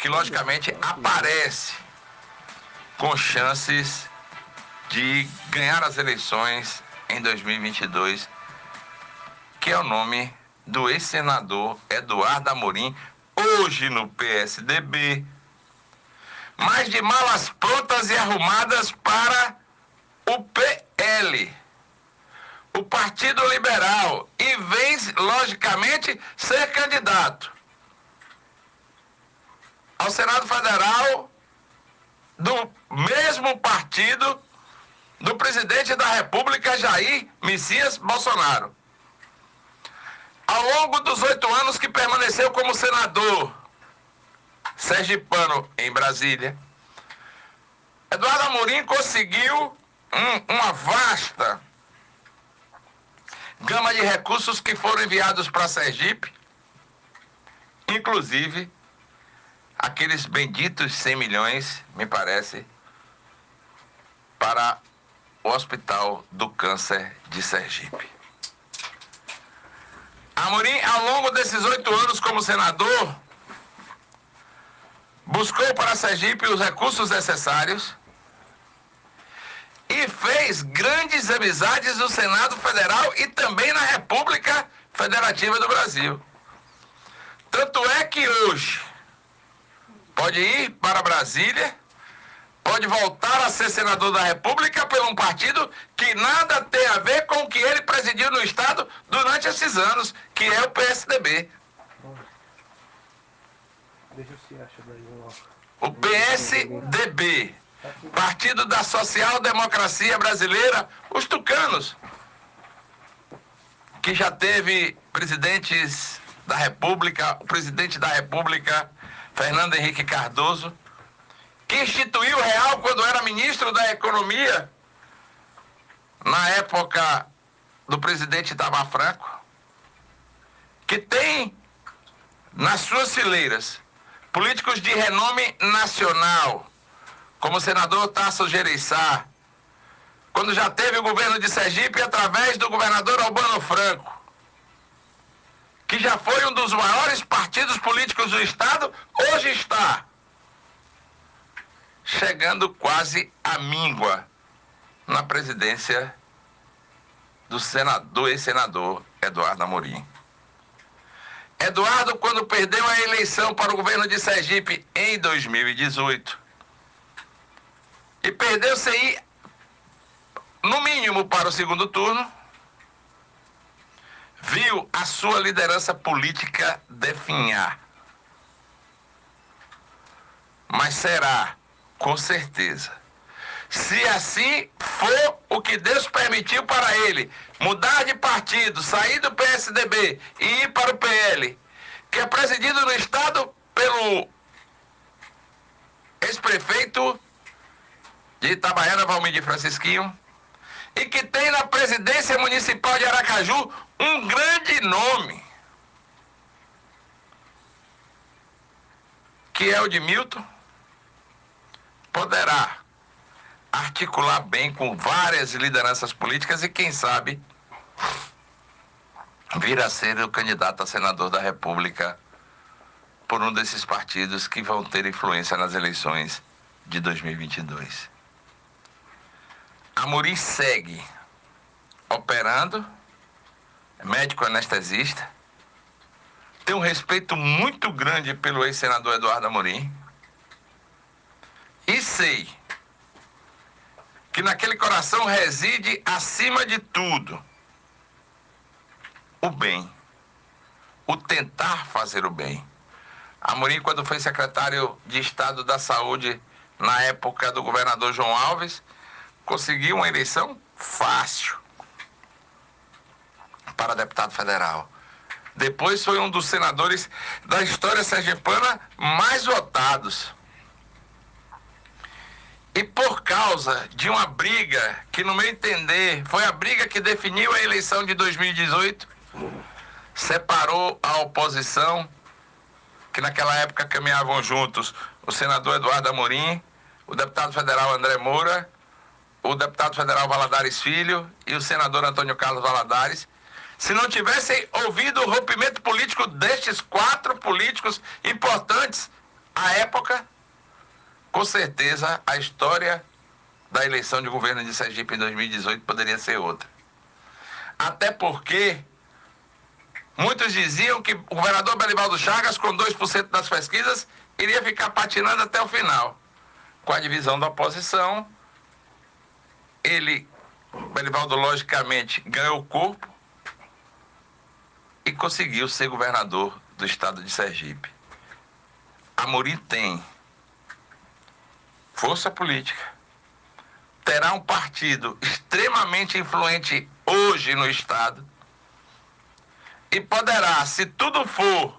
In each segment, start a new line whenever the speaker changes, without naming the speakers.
que logicamente aparece com chances de ganhar as eleições em 2022, que é o nome do ex-senador Eduardo Amorim, hoje no PSDB, mas de malas prontas e arrumadas para o PL, o Partido Liberal, e vem, logicamente, ser candidato ao Senado Federal do mesmo partido do presidente da República, Jair Messias Bolsonaro. Ao longo dos oito anos que permaneceu como senador sergipano em Brasília, Eduardo Amorim conseguiu um, uma vasta gama de recursos que foram enviados para Sergipe, inclusive aqueles benditos 100 milhões, me parece, para o Hospital do Câncer de Sergipe. Amorim, ao longo desses oito anos como senador, buscou para Sergipe os recursos necessários e fez grandes amizades no Senado Federal e também na República Federativa do Brasil. Tanto é que hoje pode ir para Brasília, pode voltar a ser senador da República por um partido que nada tem a ver com o que ele presidiu no Estado durante esses anos, que é o PSDB. O PSDB, Partido da Social Democracia Brasileira, os tucanos, que já teve presidentes da República, o presidente da República Fernando Henrique Cardoso, que instituiu o real quando era ministro da Economia, na época do presidente Itamar Franco, que tem nas suas fileiras políticos de renome nacional, como o senador Tasso Gereissá, quando já teve o governo de Sergipe através do governador Albano Franco, que já foi um dos maiores partidos políticos do Estado, hoje está chegando quase à míngua na presidência do, senador, ex-senador Eduardo Amorim. Eduardo, quando perdeu a eleição para o governo de Sergipe em 2018, e perdeu sem ir, no mínimo, para o segundo turno, viu a sua liderança política definhar. Mas será, com certeza, se assim for o que Deus permitiu para ele, mudar de partido, sair do PSDB e ir para o PL, que é presidido no Estado pelo ex-prefeito de Itabaiana, Valmir de Francisquinho, e que tem na presidência municipal de Aracaju um grande nome, que é o de Milton, poderá articular bem com várias lideranças políticas e, quem sabe, vir a ser o candidato a senador da República por um desses partidos que vão ter influência nas eleições de 2022. Amorim segue operando, é médico anestesista, tem um respeito muito grande pelo ex-senador Eduardo Amorim. E sei que naquele coração reside, acima de tudo, o bem, o tentar fazer o bem. Amorim, quando foi secretário de Estado da Saúde na época do governador João Alves, conseguiu uma eleição fácil para deputado federal. Depois foi um dos senadores da história sergipana mais votados. E por causa de uma briga que, no meu entender, foi a briga que definiu a eleição de 2018, separou a oposição, que naquela época caminhavam juntos o senador Eduardo Amorim, o deputado federal André Moura o deputado federal Valadares Filho e o senador Antônio Carlos Valadares, se não tivessem ouvido o rompimento político destes quatro políticos importantes, à época, com certeza a história da eleição de governo de Sergipe em 2018 poderia ser outra. Até porque muitos diziam que o governador Belivaldo Chagas, com 2% das pesquisas, iria ficar patinando até o final. Com a divisão da oposição, ele, Belivaldo, logicamente, ganhou corpo e conseguiu ser governador do estado de Sergipe. Amorim tem força política, terá um partido extremamente influente hoje no estado e poderá, se tudo for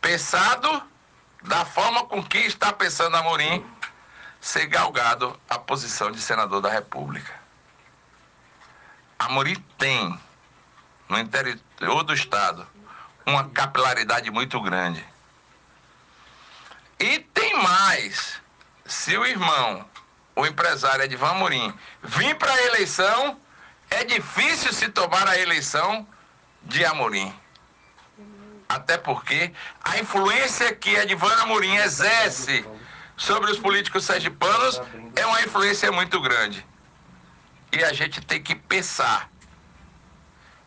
pensado da forma com que está pensando Amorim, ser galgado a posição de senador da República. Amorim tem no interior do estado uma capilaridade muito grande. E tem mais. Se o irmão, o empresário Edvan Amorim, vir para a eleição, é difícil se tomar a eleição de Amorim. Até porque a influência que Edvan Amorim exerce sobre os políticos sergipanos é uma influência muito grande. E a gente tem que pensar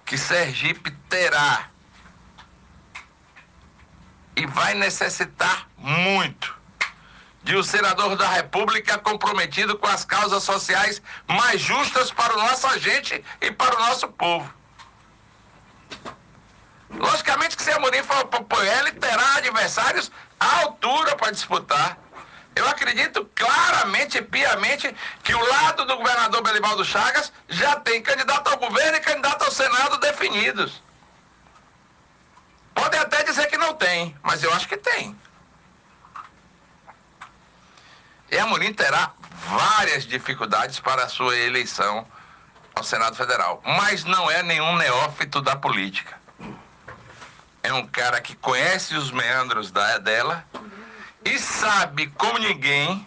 que Sergipe terá e vai necessitar muito de um senador da República comprometido com as causas sociais mais justas para o nosso agente e para o nosso povo. Logicamente que se Amorim for apoiar, ele terá adversários à altura para disputar. Eu acredito claramente e piamente que o lado do governador Belivaldo Chagas já tem candidato ao governo e candidato ao Senado definidos. Pode até dizer que não tem, mas eu acho que tem. E Amorim terá várias dificuldades para a sua eleição ao Senado Federal, mas não é nenhum neófito da política. É um cara que conhece os meandros da, dela e sabe como ninguém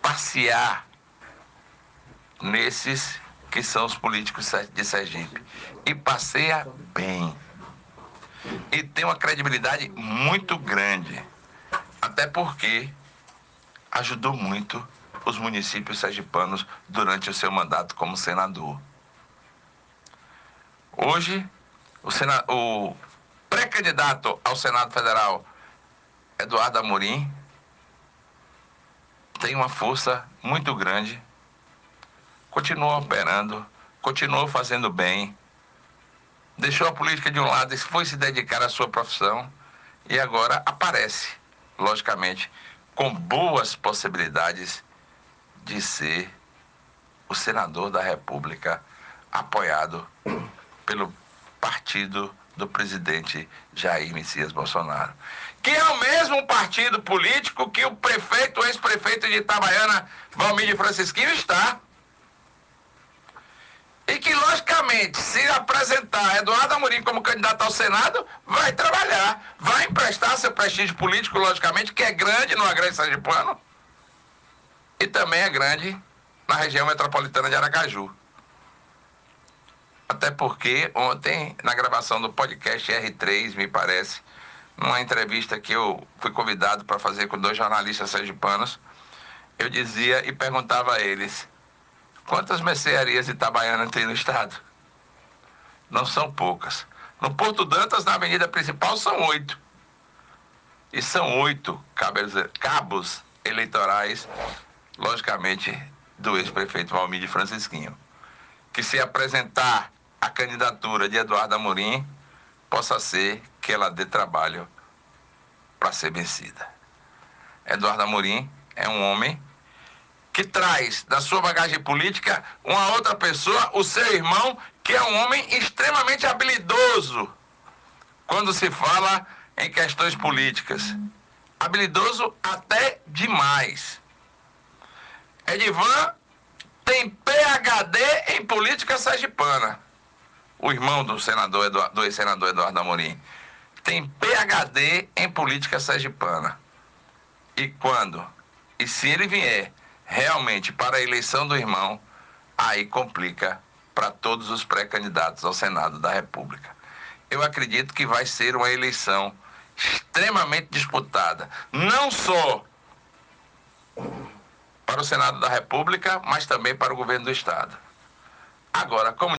passear nesses que são os políticos de Sergipe. E passeia bem. E tem uma credibilidade muito grande. Até porque ajudou muito os municípios sergipanos durante o seu mandato como senador. Hoje, o, o pré-candidato ao Senado Federal Eduardo Amorim tem uma força muito grande, continuou operando, continuou fazendo bem, deixou a política de um lado e foi se dedicar à sua profissão e agora aparece, logicamente, com boas possibilidades de ser o senador da República apoiado pelo partido do presidente Jair Messias Bolsonaro que é o mesmo partido político que o prefeito, ex-prefeito de Itabaiana, Valmir Francisquinho, está. E que, logicamente, se apresentar Eduardo Amorim como candidato ao Senado, vai trabalhar, vai emprestar seu prestígio político, logicamente, que é grande no Agreste Sergipano e também é grande na região metropolitana de Aracaju. Até porque ontem, na gravação do podcast R3, me parece, numa entrevista que eu fui convidado para fazer com dois jornalistas sergipanos, eu dizia e perguntava a eles: quantas mercearias Itabaiana tem no estado? Não são poucas. No Porto Dantas, na avenida principal, são oito. E são oito cabos, cabos eleitorais, logicamente, do ex-prefeito Valmir de Francisquinho. Que se apresentar a candidatura de Eduardo Amorim, possa ser que ela dê trabalho para ser vencida. Eduardo Amorim é um homem que traz da sua bagagem política uma outra pessoa, o seu irmão, que é um homem extremamente habilidoso quando se fala em questões políticas. Habilidoso até demais. Edivan tem PhD em política sergipana. O irmão do senador do ex-senador Eduardo Amorim tem PhD em política sergipana. E quando? E se ele vier realmente para a eleição do irmão, aí complica para todos os pré-candidatos ao Senado da República. Eu acredito que vai ser uma eleição extremamente disputada, não só para o Senado da República, mas também para o governo do Estado. Agora, como